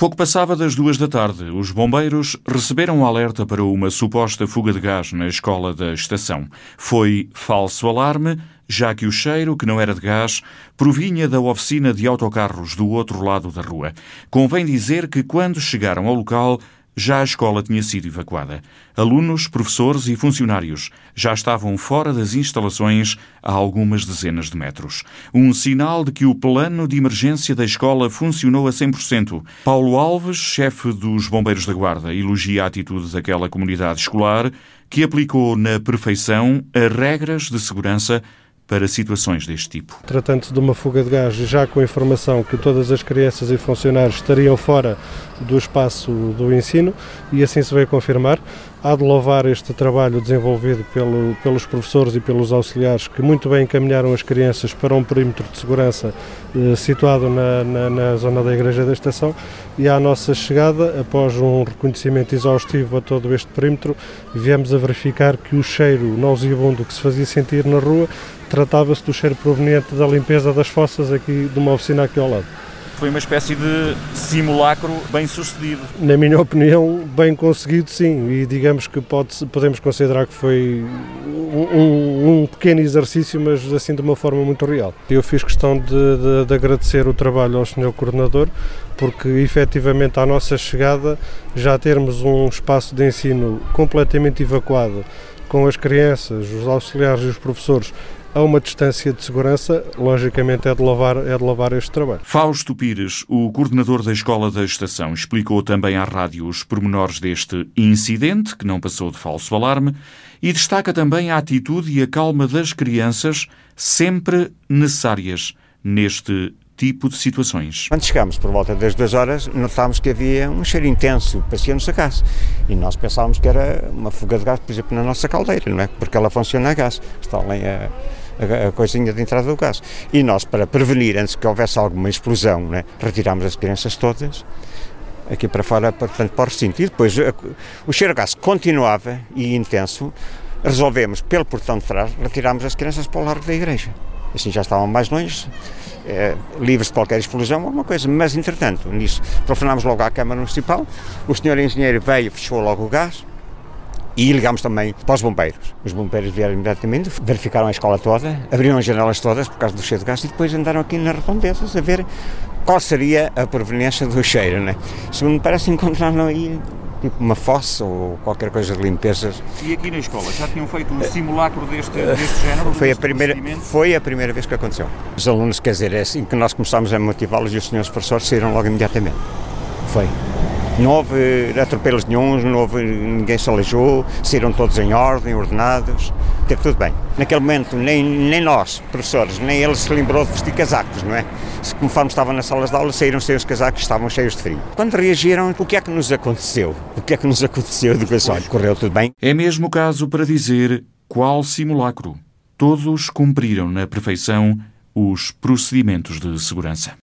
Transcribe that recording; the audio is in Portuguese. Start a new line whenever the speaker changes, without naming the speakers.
Pouco passava das duas da tarde, os bombeiros receberam um alerta para uma suposta fuga de gás na escola da estação. Foi falso alarme, já que o cheiro, que não era de gás, provinha da oficina de autocarros do outro lado da rua. Convém dizer que quando chegaram ao local, já a escola tinha sido evacuada. Alunos, professores e funcionários já estavam fora das instalações a algumas dezenas de metros. Um sinal de que o plano de emergência da escola funcionou a 100%. Paulo Alves, chefe dos Bombeiros da Guarda, elogia a atitude daquela comunidade escolar que aplicou na perfeição as regras de segurança para situações deste tipo.
Tratando-se de uma fuga de gás, já com a informação que todas as crianças e funcionários estariam fora do espaço do ensino, e assim se veio confirmar, há de louvar este trabalho desenvolvido pelo, pelos professores e pelos auxiliares que muito bem encaminharam as crianças para um perímetro de segurança eh, situado na, na, na, zona da Igreja da Estação e à nossa chegada, após um reconhecimento exaustivo a todo este perímetro, viemos a verificar que o cheiro nauseabundo que se fazia sentir na rua tratava-se do cheiro proveniente da limpeza das fossas aqui de uma oficina aqui ao lado.
Foi uma espécie de simulacro bem sucedido.
Na minha opinião, bem conseguido, sim. E digamos que pode, podemos considerar que foi um, um, pequeno exercício, mas assim de uma forma muito real. Eu fiz questão de, de, de agradecer o trabalho ao Sr. Coordenador, porque efetivamente à nossa chegada já termos um espaço de ensino completamente evacuado com as crianças, os auxiliares e os professores a uma distância de segurança, logicamente é de louvar, é de louvar este trabalho.
Fausto Pires, o coordenador da Escola da Estação, explicou também à rádio os pormenores deste incidente, que não passou de falso alarme, e destaca também a atitude e a calma das crianças, sempre necessárias neste tipo de situações.
Quando chegámos por volta das duas horas, notámos que havia um cheiro intenso, parecia-nos a gás. E nós pensávamos que era uma fuga de gás, por exemplo, na nossa caldeira, não é? Porque ela funciona a gás. Está ali a, a, coisinha de entrada do gás. E nós, para prevenir, antes que houvesse alguma explosão, né, retirámos as crianças todas aqui para fora, portanto, para o recinto. E depois a, o cheiro a gás continuava e intenso. Resolvemos, pelo portão de trás, retirámos as crianças para o largo da igreja. Assim já estavam mais longe, é, livres de qualquer explosão, alguma coisa. Mas, entretanto, nisso, telefonámos logo à Câmara Municipal, o senhor engenheiro veio, fechou logo o gás, e ligámos também para os bombeiros. Os bombeiros vieram imediatamente, verificaram a escola toda, abriram as janelas todas por causa do cheiro de gás e depois andaram aqui nas redondezas a ver qual seria a proveniência do cheiro. Né? Segundo me parece, encontraram aí tipo uma fossa ou qualquer coisa de limpezas.
E aqui na escola já tinham feito um simulacro deste, deste género?
Foi a, primeira, foi a primeira vez que aconteceu. Os alunos, quer dizer, é assim que nós começámos a motivá-los e os senhores professores saíram logo imediatamente. Foi. Não houve atropelos nenhums, não houve, ninguém se aleijou, saíram todos em ordem, ordenados, teve tudo bem. Naquele momento, nem, nem nós, professores, nem eles se lembrou de vestir casacos, não é? Se, conforme estavam nas salas de aula, saíram sem os casacos, estavam cheios de frio. Quando reagiram, o que é que nos aconteceu? O que é que nos aconteceu? Digo assim, olha, correu tudo bem.
É mesmo o caso para dizer qual simulacro. Todos cumpriram na perfeição os procedimentos de segurança.